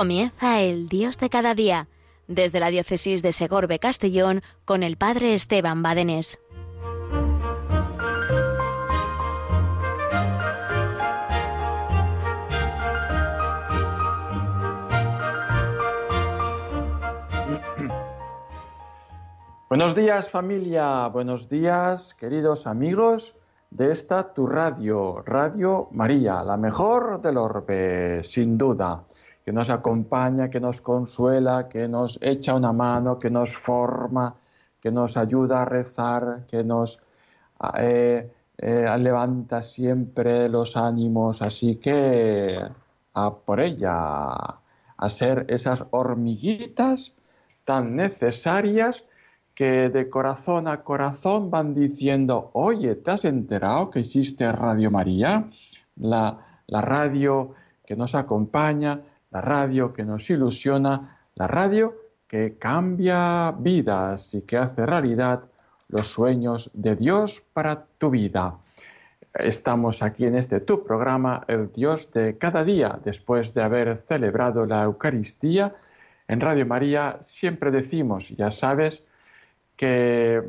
Comienza el Dios de cada día, desde la diócesis de Segorbe Castellón con el Padre Esteban Badenés. Buenos días familia, buenos días queridos amigos de esta tu radio, Radio María, la mejor del orbe, sin duda, que nos acompaña, que nos consuela, que nos echa una mano, que nos forma, que nos ayuda a rezar, que nos eh, eh, levanta siempre los ánimos, así que a por ella, a ser esas hormiguitas tan necesarias que de corazón a corazón van diciendo, oye, ¿te has enterado que existe Radio María? La, la radio que nos acompaña, la radio que nos ilusiona, la radio que cambia vidas y que hace realidad los sueños de Dios para tu vida. Estamos aquí en este tu programa, el Dios de cada día, después de haber celebrado la Eucaristía. En Radio María siempre decimos, ya sabes, que,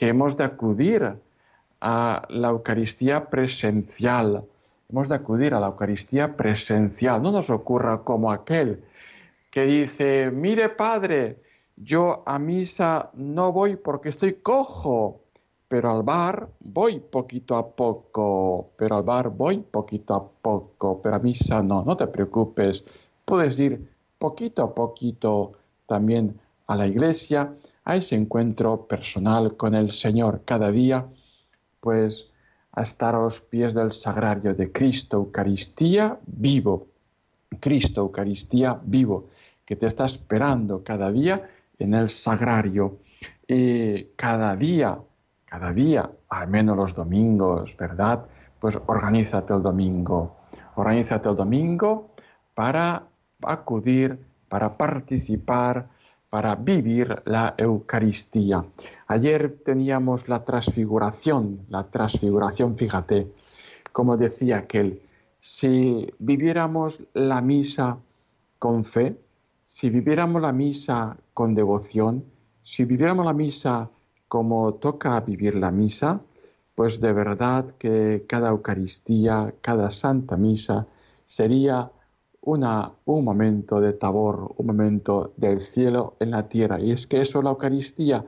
hemos de acudir a la Eucaristía presencial. Hemos de acudir a la Eucaristía presencial. No nos ocurra como aquel que dice, mire padre, yo a misa no voy porque estoy cojo, pero al bar voy poquito a poco, pero al bar voy poquito a poco, pero a misa no, no te preocupes, puedes ir poquito a poquito también a la iglesia a ese encuentro personal con el Señor cada día, pues a estar a los pies del sagrario de Cristo Eucaristía vivo, Cristo Eucaristía vivo, que te está esperando cada día en el sagrario. Y cada día, cada día, al menos los domingos, ¿verdad? Pues organízate el domingo, organízate el domingo para acudir, para participar, para vivir la Eucaristía. Ayer teníamos la transfiguración, la transfiguración, fíjate, como decía aquel, si viviéramos la misa con fe, si viviéramos la misa con devoción, si viviéramos la misa como toca vivir la misa, pues de verdad que cada Eucaristía, cada Santa Misa sería un momento de tabor, un momento del cielo en la tierra. Y es que eso es la Eucaristía,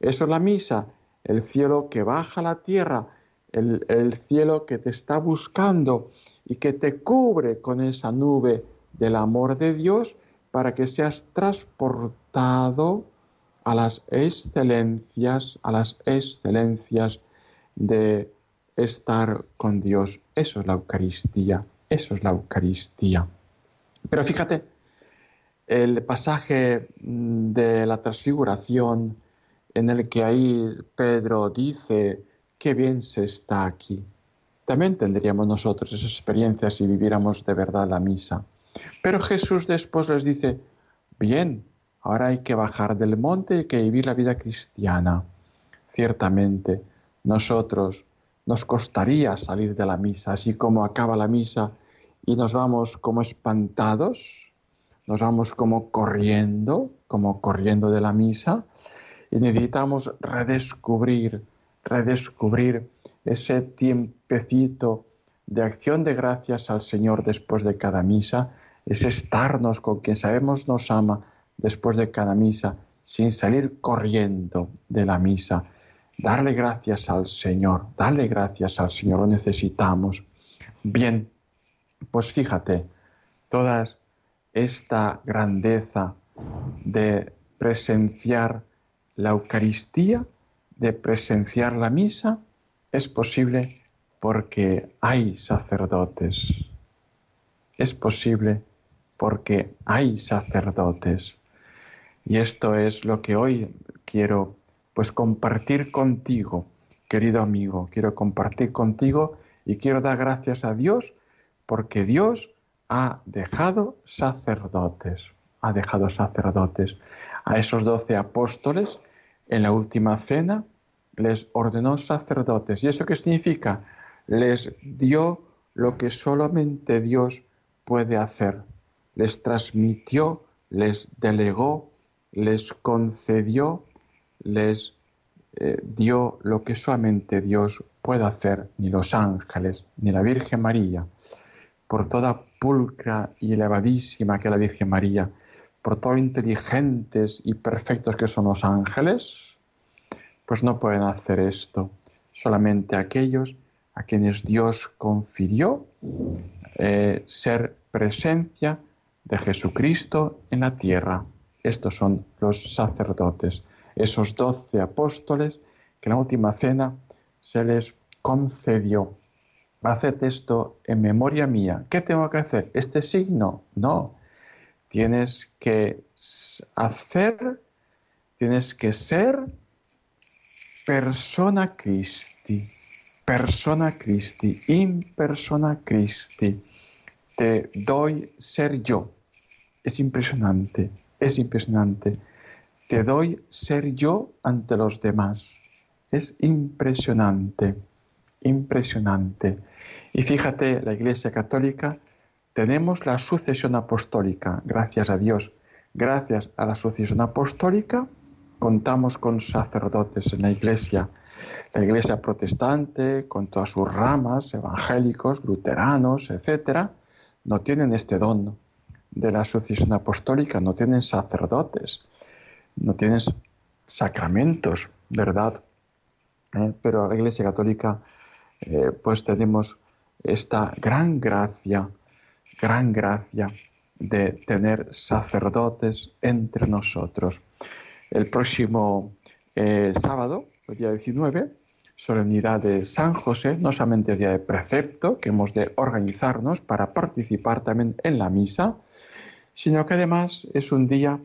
eso es la misa, el cielo que baja a la tierra, el, el cielo que te está buscando y que te cubre con esa nube del amor de Dios para que seas transportado a las excelencias, a las excelencias de estar con Dios. Eso es la Eucaristía, eso es la Eucaristía. Pero fíjate, el pasaje mm, de la transfiguración en el que ahí Pedro dice, qué bien se está aquí. También tendríamos nosotros esa experiencia si viviéramos de verdad la misa. Pero Jesús después les dice, bien, ahora hay que bajar del monte y hay que vivir la vida cristiana. Ciertamente, nosotros nos costaría salir de la misa, así como acaba la misa y nos vamos como espantados, nos vamos como corriendo, como corriendo de la misa, y necesitamos redescubrir, redescubrir ese tiempecito de acción de gracias al Señor después de cada misa, ese estarnos con quien sabemos nos ama después de cada misa, sin salir corriendo de la misa. Darle gracias al Señor, darle gracias al Señor, lo necesitamos. Bien, pues fíjate, toda esta grandeza de presenciar la Eucaristía, de presenciar la misa, es posible porque hay sacerdotes. Es posible porque hay sacerdotes. Y esto es lo que hoy quiero pues compartir contigo, querido amigo, quiero compartir contigo y quiero dar gracias a Dios porque Dios ha dejado sacerdotes, ha dejado sacerdotes. A esos doce apóstoles, en la última cena, les ordenó sacerdotes. ¿Y eso qué significa? Les dio lo que solamente Dios puede hacer. les transmitió, les delegó, les concedió, les eh, dio lo que solamente Dios puede hacer, ni los ángeles, ni la Virgen María, por toda pulcra y elevadísima que la Virgen María, por todo inteligentes y perfectos que son los ángeles, pues no pueden hacer esto. Solamente aquellos a quienes Dios confirió eh, ser presencia de Jesucristo en la tierra. Estos son los sacerdotes, esos doce apóstoles que en la última cena se les concedió. Haced esto en memoria mía. ¿Qué tengo que hacer? ¿Este signo? No. Tienes que hacer, tienes que ser persona Christi. Persona Christi, in persona Christi. Te doy ser yo. Es impresionante, es impresionante. Te doy ser yo ante los demás. Es impresionante, impresionante. Y fíjate, la Iglesia Católica, tenemos la sucesión apostólica, gracias a Dios. Gracias a la sucesión apostólica, contamos con sacerdotes en la Iglesia. La Iglesia protestante, con todas sus ramas, evangélicos, luteranos, etcétera, no tienen este don de la sucesión apostólica, no tienen sacerdotes no tienes sacramentos, ¿verdad? Eh, pero la Iglesia Católica, eh, pues tenemos esta gran gracia, gran gracia de tener sacerdotes entre nosotros. El próximo eh, sábado, el día 19, solemnidad de San José, no solamente el día de precepto, que hemos de organizarnos para participar también en la misa, sino que además es un día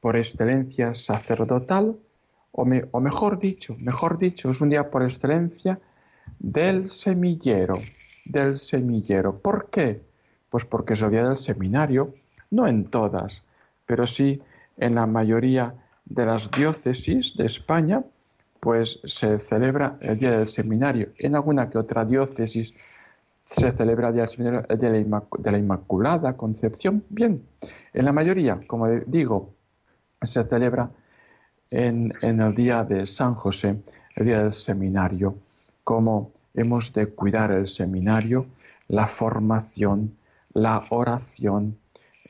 por excelencia sacerdotal, o, o, mejor dicho, mejor dicho, es un día por excelencia del semillero, del semillero. ¿Por qué? Pues porque es el día del seminario, no en todas, pero sí en la mayoría de las diócesis de España, pues se celebra el día del seminario. En alguna que otra diócesis se celebra el día del seminario de la, Inmaculada Concepción. Bien, en la mayoría, como digo, se celebra en, el día de San José, el día del seminario, cómo hemos de cuidar el seminario, la formación, la oración,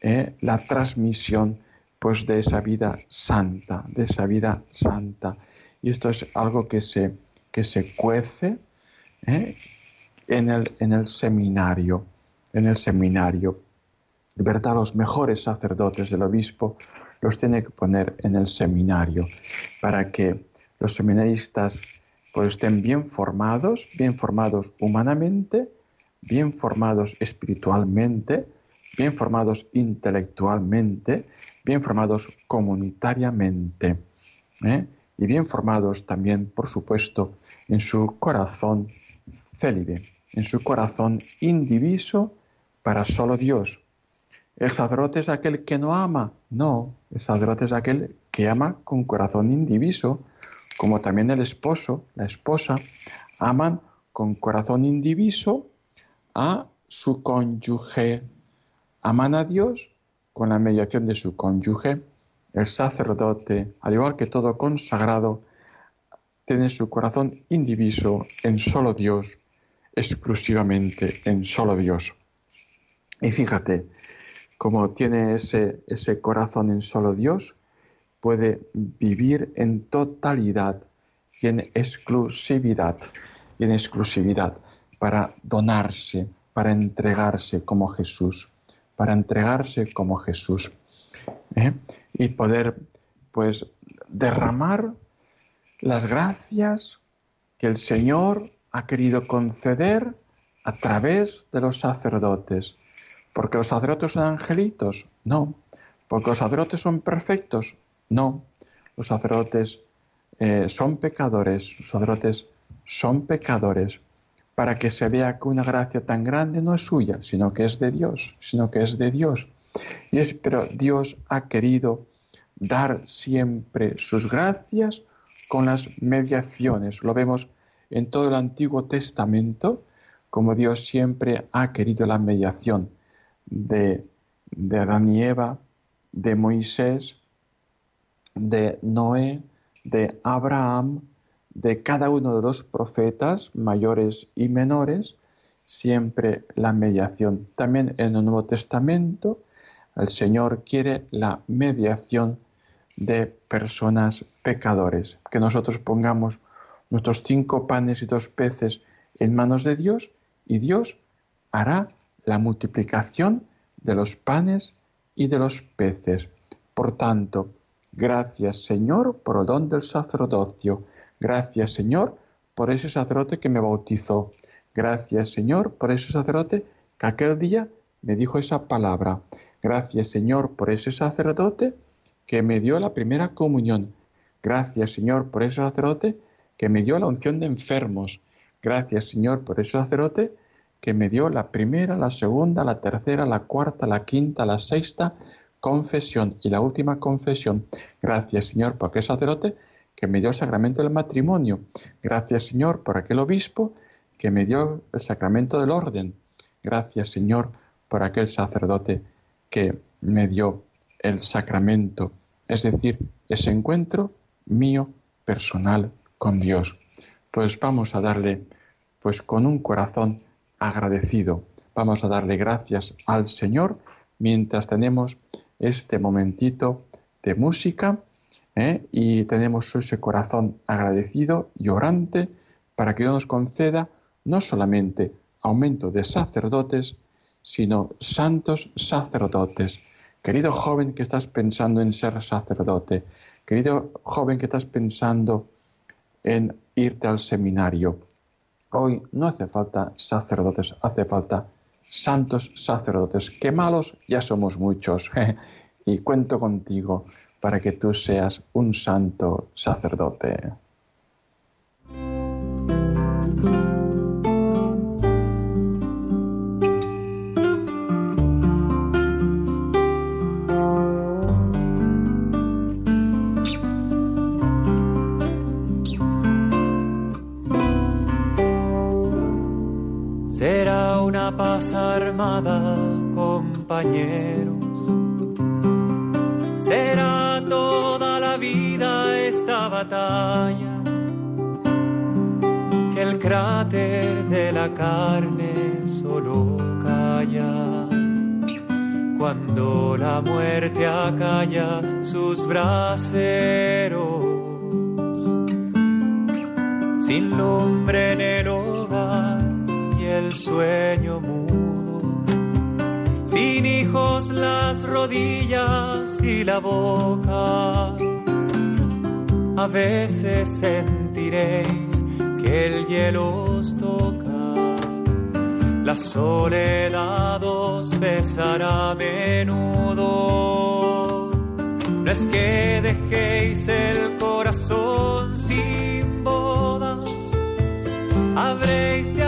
eh, la transmisión pues de esa vida santa, de esa vida santa. Y esto es algo que se, que se cuece eh, en, el, en el seminario, en el seminario. ¿Verdad? Los mejores sacerdotes del obispo los tiene que poner en el seminario para que los seminaristas pues, estén bien formados, bien formados humanamente, bien formados espiritualmente, bien formados intelectualmente, bien formados comunitariamente ¿eh? y bien formados también, por supuesto, en su corazón célibe, en su corazón indiviso para solo Dios, el sacerdote es aquel que no ama. No, el sacerdote es aquel que ama con corazón indiviso, como también el esposo, la esposa, aman con corazón indiviso a su cónyuge. Aman a Dios con la mediación de su cónyuge. El sacerdote, al igual que todo consagrado, tiene su corazón indiviso en solo Dios, exclusivamente en solo Dios. Y fíjate, como tiene ese, ese corazón en solo Dios, puede vivir en totalidad y en exclusividad, y en exclusividad para donarse, para entregarse como Jesús, para entregarse como Jesús ¿eh? y poder pues derramar las gracias que el Señor ha querido conceder a través de los sacerdotes ¿Porque los sacerdotes son angelitos? No. ¿Porque los sacerdotes son perfectos? No. Los sacerdotes eh, son pecadores, los sacerdotes son pecadores para que se vea que una gracia tan grande no es suya, sino que es de Dios, sino que es de Dios. Y es, pero Dios ha querido dar siempre sus gracias con las mediaciones. Lo vemos en todo el Antiguo Testamento, como Dios siempre ha querido la mediación de, de Adán y Eva, de Moisés, de Noé, de Abraham, de cada uno de los profetas, mayores y menores, siempre la mediación. También en el Nuevo Testamento, el Señor quiere la mediación de personas pecadores, que nosotros pongamos nuestros cinco panes y dos peces en manos de Dios y Dios hará la multiplicación de los panes y de los peces. Por tanto, gracias Señor por el don del sacerdocio. Gracias Señor por ese sacerdote que me bautizó. Gracias Señor por ese sacerdote que aquel día me dijo esa palabra. Gracias Señor por ese sacerdote que me dio la primera comunión. Gracias Señor por ese sacerdote que me dio la unción de enfermos. Gracias Señor por ese sacerdote que me dio la primera, la segunda, la tercera, la cuarta, la quinta, la sexta confesión y la última confesión. Gracias, Señor, por aquel sacerdote que me dio el sacramento del matrimonio. Gracias, Señor, por aquel obispo que me dio el sacramento del orden. Gracias, Señor, por aquel sacerdote que me dio el sacramento, es decir, ese encuentro mío personal con Dios. Pues vamos a darle, pues con un corazón agradecido. Vamos a darle gracias al Señor mientras tenemos este momentito de música ¿eh? y tenemos ese corazón agradecido y orante para que Dios nos conceda no solamente aumento de sacerdotes, sino santos sacerdotes. Querido joven que estás pensando en ser sacerdote, querido joven que estás pensando en irte al seminario, Hoy no hace falta sacerdotes, hace falta santos sacerdotes, que malos ya somos muchos. y cuento contigo para que tú seas un santo sacerdote. Compañeros. Será toda la vida esta batalla, que el cráter de la carne solo calla. Cuando la muerte acalla sus braseros, sin lumbre en el hogar sueño sin hijos las rodillas y la boca. A veces sentiréis que el hielo os toca, la soledad os besará a menudo. No es que dejéis el corazón sin bodas, habréis de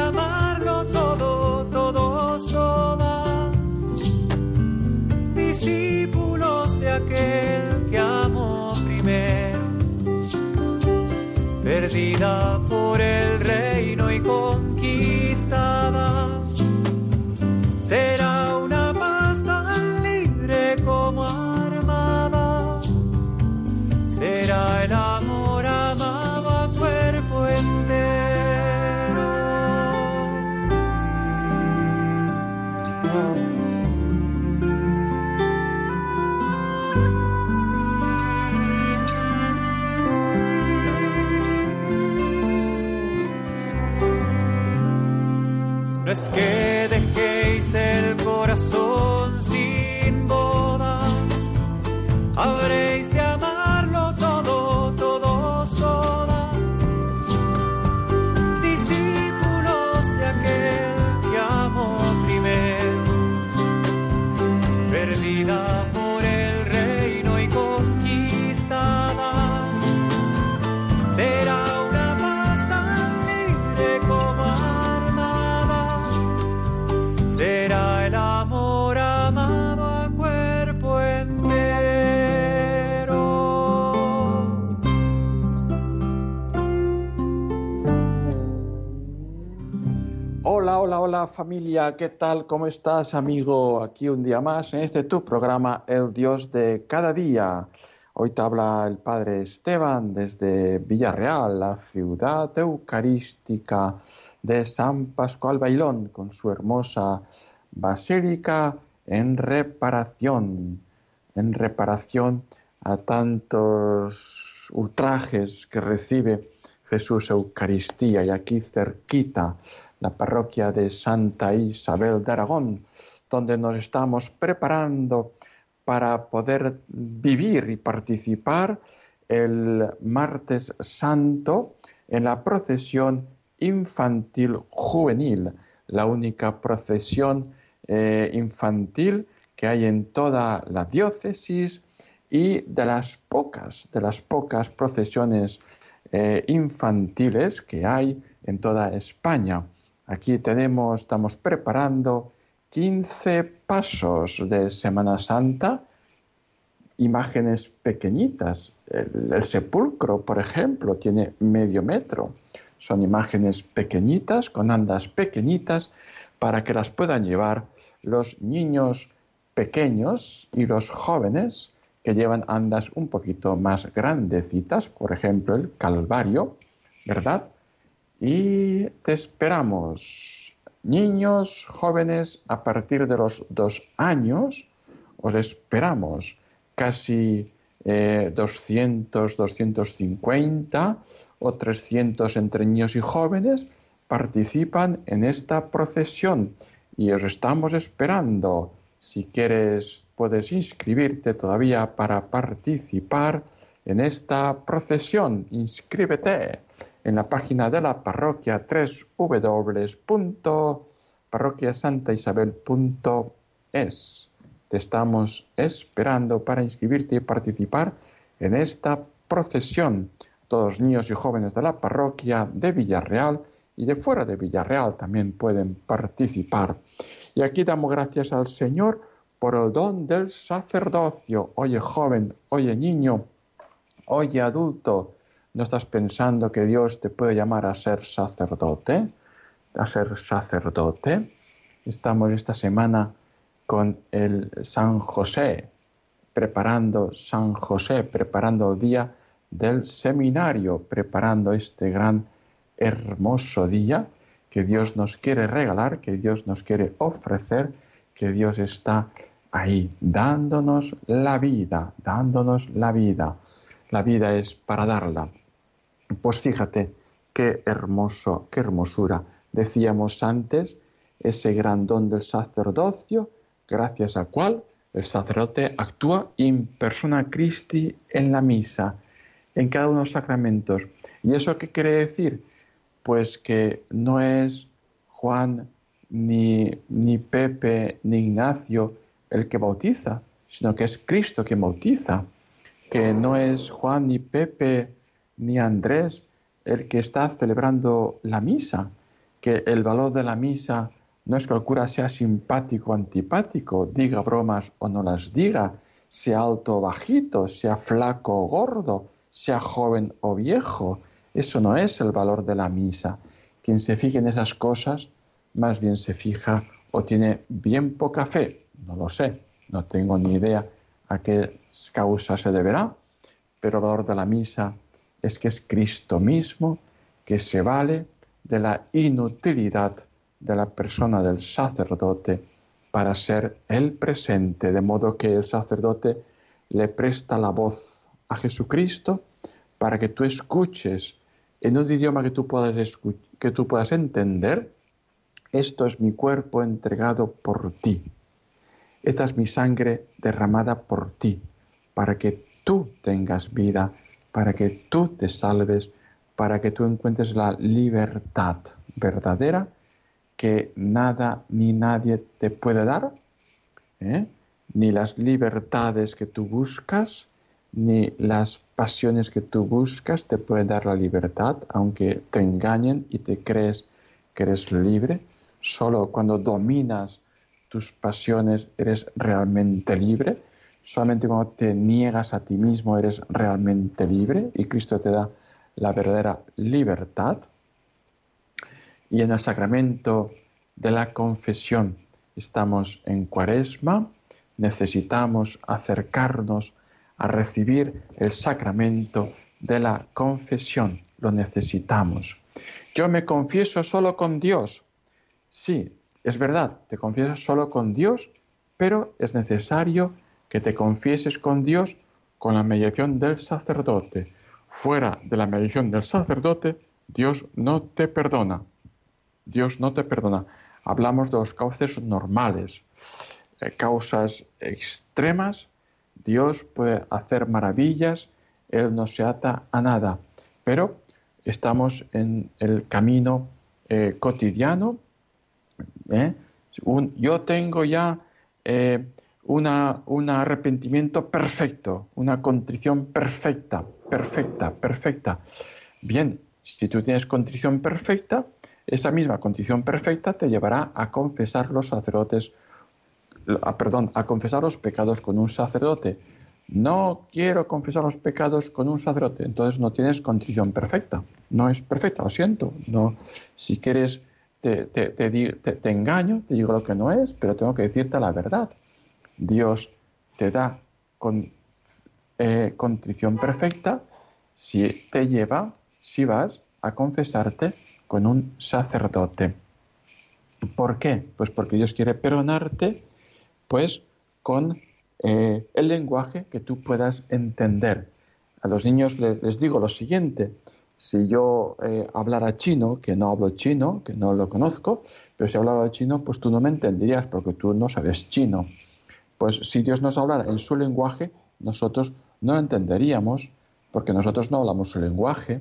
por el reino y conquistada, familia, ¿qué tal? ¿Cómo estás amigo? Aquí un día más en este tu programa El Dios de cada día. Hoy te habla el Padre Esteban desde Villarreal, la ciudad eucarística de San Pascual Bailón, con su hermosa basílica en reparación, en reparación a tantos ultrajes que recibe Jesús Eucaristía y aquí cerquita la parroquia de Santa Isabel de Aragón, donde nos estamos preparando para poder vivir y participar el martes santo en la procesión infantil juvenil, la única procesión eh, infantil que hay en toda la diócesis y de las pocas, de las pocas procesiones eh, infantiles que hay en toda España. Aquí tenemos, estamos preparando 15 pasos de Semana Santa, imágenes pequeñitas. El, sepulcro, por ejemplo, tiene medio metro. Son imágenes pequeñitas, con andas pequeñitas, para que las puedan llevar los niños pequeños y los jóvenes que llevan andas un poquito más grandecitas, por ejemplo el Calvario, ¿verdad? Y te esperamos, niños jóvenes a partir de los dos años, os esperamos casi 200, eh, 250 o 300 entre niños y jóvenes participan en esta procesión y os estamos esperando. Si quieres, puedes inscribirte todavía para participar en esta procesión. Inscríbete en la página de la parroquia www.parroquiasantaisabel.es. Te estamos esperando para inscribirte y participar en esta procesión. Todos niños y jóvenes de la parroquia de Villarreal y de fuera de Villarreal también pueden participar. Y aquí damos gracias al Señor por el don del sacerdocio. Oye joven, oye niño, oye adulto, ¿No estás pensando que Dios te puede llamar a ser sacerdote? A ser sacerdote. Estamos esta semana con el San José, preparando San José, preparando el día del seminario, preparando este gran hermoso día que Dios nos quiere regalar, que Dios nos quiere ofrecer, que Dios está ahí dándonos la vida, dándonos la vida. La vida es para darla. Pues fíjate, qué hermoso, qué hermosura. Decíamos antes, ese gran don del sacerdocio, gracias a cual el sacerdote actúa in persona Christi en la misa, en cada uno de los sacramentos. ¿Y eso qué quiere decir? Pues que no es Juan, ni, ni Pepe, ni Ignacio el que bautiza, sino que es Cristo quien bautiza. Que no es Juan, ni Pepe, ni Andrés el que está celebrando la misa, que el valor de la misa no es que el cura sea simpático o antipático, diga bromas o no las diga, sea alto o bajito, sea flaco o gordo, sea joven o viejo. Eso no es el valor de la misa. Quien se fije en esas cosas, más bien se fija o tiene bien poca fe. No lo sé, no tengo ni idea a qué causa se deberá, pero el valor de la misa es que es Cristo mismo que se vale de la inutilidad de la persona del sacerdote para ser el presente, de modo que el sacerdote le presta la voz a Jesucristo para que tú escuches en un idioma que tú puedas, que tú puedas entender, esto es mi cuerpo entregado por ti, esta es mi sangre derramada por ti, para que tú tengas vida para que tú te salves, para que tú encuentres la libertad verdadera que nada ni nadie te puede dar, ¿eh? ni las libertades que tú buscas, ni las pasiones que tú buscas te pueden dar la libertad, aunque te engañen y te crees que eres libre. Solo cuando dominas tus pasiones eres realmente libre Solamente cuando te niegas a ti mismo eres realmente libre y Cristo te da la verdadera libertad. y en el sacramento de la confesión. Estamos en cuaresma, necesitamos acercarnos a recibir el sacramento de la confesión. Lo necesitamos. Yo me confieso solo con Dios. Sí, es verdad, te confiesas solo con Dios, pero es necesario que te confieses con Dios con la mediación del sacerdote. Fuera de la mediación del sacerdote, Dios no te perdona. Dios no te perdona. Hablamos de los cauces normales, eh, causas extremas. Dios puede hacer maravillas, Él no se ata a nada. Pero estamos en el camino eh, cotidiano. ¿Eh? yo tengo ya una, un arrepentimiento perfecto, una contrición perfecta, perfecta, perfecta. Bien, si tú tienes contrición perfecta, esa misma condición perfecta te llevará a confesar los sacerdotes, perdón, a confesar los pecados con un sacerdote. No quiero confesar los pecados con un sacerdote, entonces no tienes condición perfecta. No es perfecta, lo siento. No, si quieres te, te, engaño, te digo lo que no es, pero tengo que decirte la verdad. Dios te da con, eh, contrición perfecta si te lleva, si vas a confesarte con un sacerdote. ¿Por qué? Pues porque Dios quiere perdonarte, pues con eh, el lenguaje que tú puedas entender. A los niños les, digo lo siguiente, si yo eh, hablara chino, que no hablo chino, que no lo conozco, pero si hablara chino, pues tú no me entenderías porque tú no sabes chino. Pues si Dios nos hablara en su lenguaje, nosotros no lo entenderíamos porque nosotros no hablamos su lenguaje.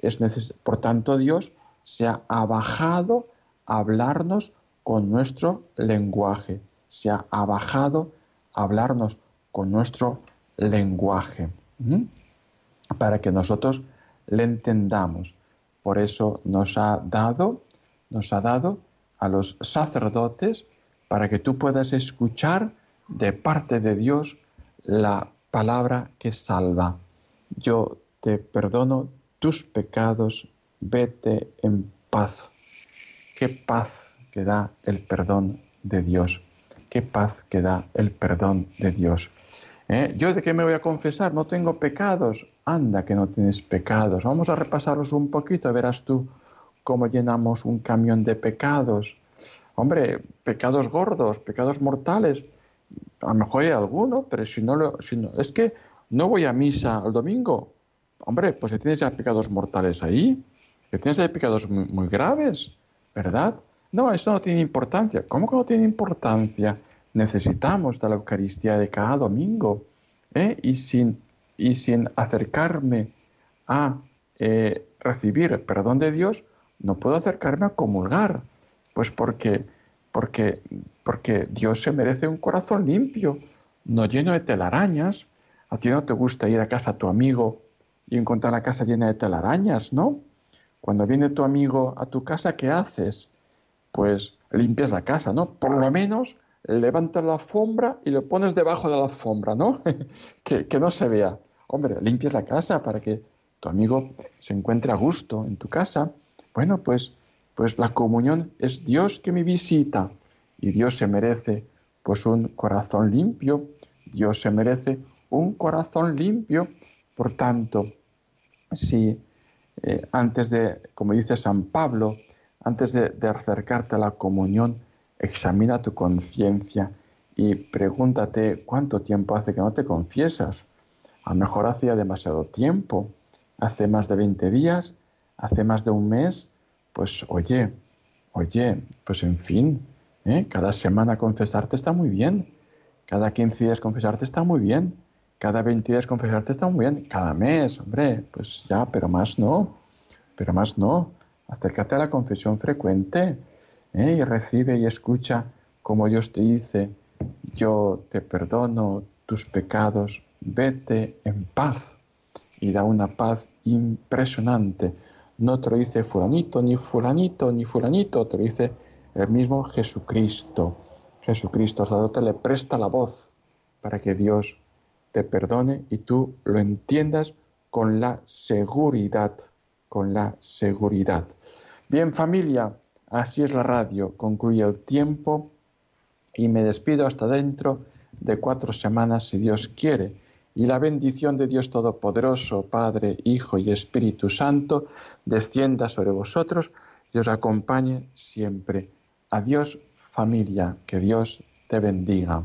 Es por tanto, Dios se ha bajado a hablarnos con nuestro lenguaje, se ha bajado a hablarnos con nuestro lenguaje, para que nosotros le entendamos. Por eso nos ha dado, nos ha dado a los sacerdotes para que tú puedas escuchar de parte de Dios la palabra que salva. Yo te perdono tus pecados vete en paz. Qué paz que da el perdón de Dios. Qué paz que da el perdón de Dios. ¿Eh? ¿Yo de qué me voy a confesar? No tengo pecados. Anda que no tienes pecados. Vamos a repasarlos un poquito. Verás tú cómo llenamos un camión de pecados. Hombre, pecados gordos, pecados mortales. A lo mejor hay alguno, pero si no, lo, es que no voy a misa el domingo. Hombre, pues si tienes ya pecados mortales ahí, que tienes pecados muy, graves, ¿verdad? No, eso no tiene importancia. ¿Cómo que no tiene importancia? Necesitamos de la Eucaristía de cada domingo. ¿eh? Y, sin, y sin acercarme a eh, recibir el perdón de Dios, no puedo acercarme a comulgar. Pues porque, porque, porque Dios se merece un corazón limpio, no lleno de telarañas. A ti no te gusta ir a casa a tu amigo y encontrar la casa llena de telarañas, ¿no? Cuando viene tu amigo a tu casa, ¿qué haces? Pues limpias la casa, ¿no? Por lo menos levantas la alfombra y lo pones debajo de la alfombra, ¿no? que, que, no se vea. Hombre, limpias la casa para que tu amigo se encuentre a gusto en tu casa. Bueno, pues, pues la comunión es Dios que me visita y Dios se merece pues un corazón limpio. Dios se merece un corazón limpio. Por tanto, si eh, antes de, como dice San Pablo, antes de, acercarte a la comunión, examina tu conciencia y pregúntate cuánto tiempo hace que no te confiesas. A lo mejor hacía demasiado tiempo, hace más de 20 días, hace más de un mes, pues oye, oye, pues en fin, ¿eh? cada semana confesarte está muy bien, cada 15 días confesarte está muy bien, cada 20 días confesarte está muy bien. Cada mes, hombre, pues ya, pero más no. Pero más no. Acércate a la confesión frecuente ¿eh? y recibe y escucha como Dios te dice, yo te perdono tus pecados, vete en paz. Y da una paz impresionante. No te lo dice fulanito, ni fulanito, ni fulanito, te lo dice el mismo Jesucristo. Jesucristo, sacerdote, le presta la voz para que Dios te perdone y tú lo entiendas con la seguridad, con la seguridad. Bien familia, Así es la radio, concluye el tiempo y me despido hasta dentro de cuatro semanas si Dios quiere. Y la bendición de Dios Todopoderoso, Padre, Hijo y Espíritu Santo, descienda sobre vosotros y os acompañe siempre. Adiós familia, que Dios te bendiga.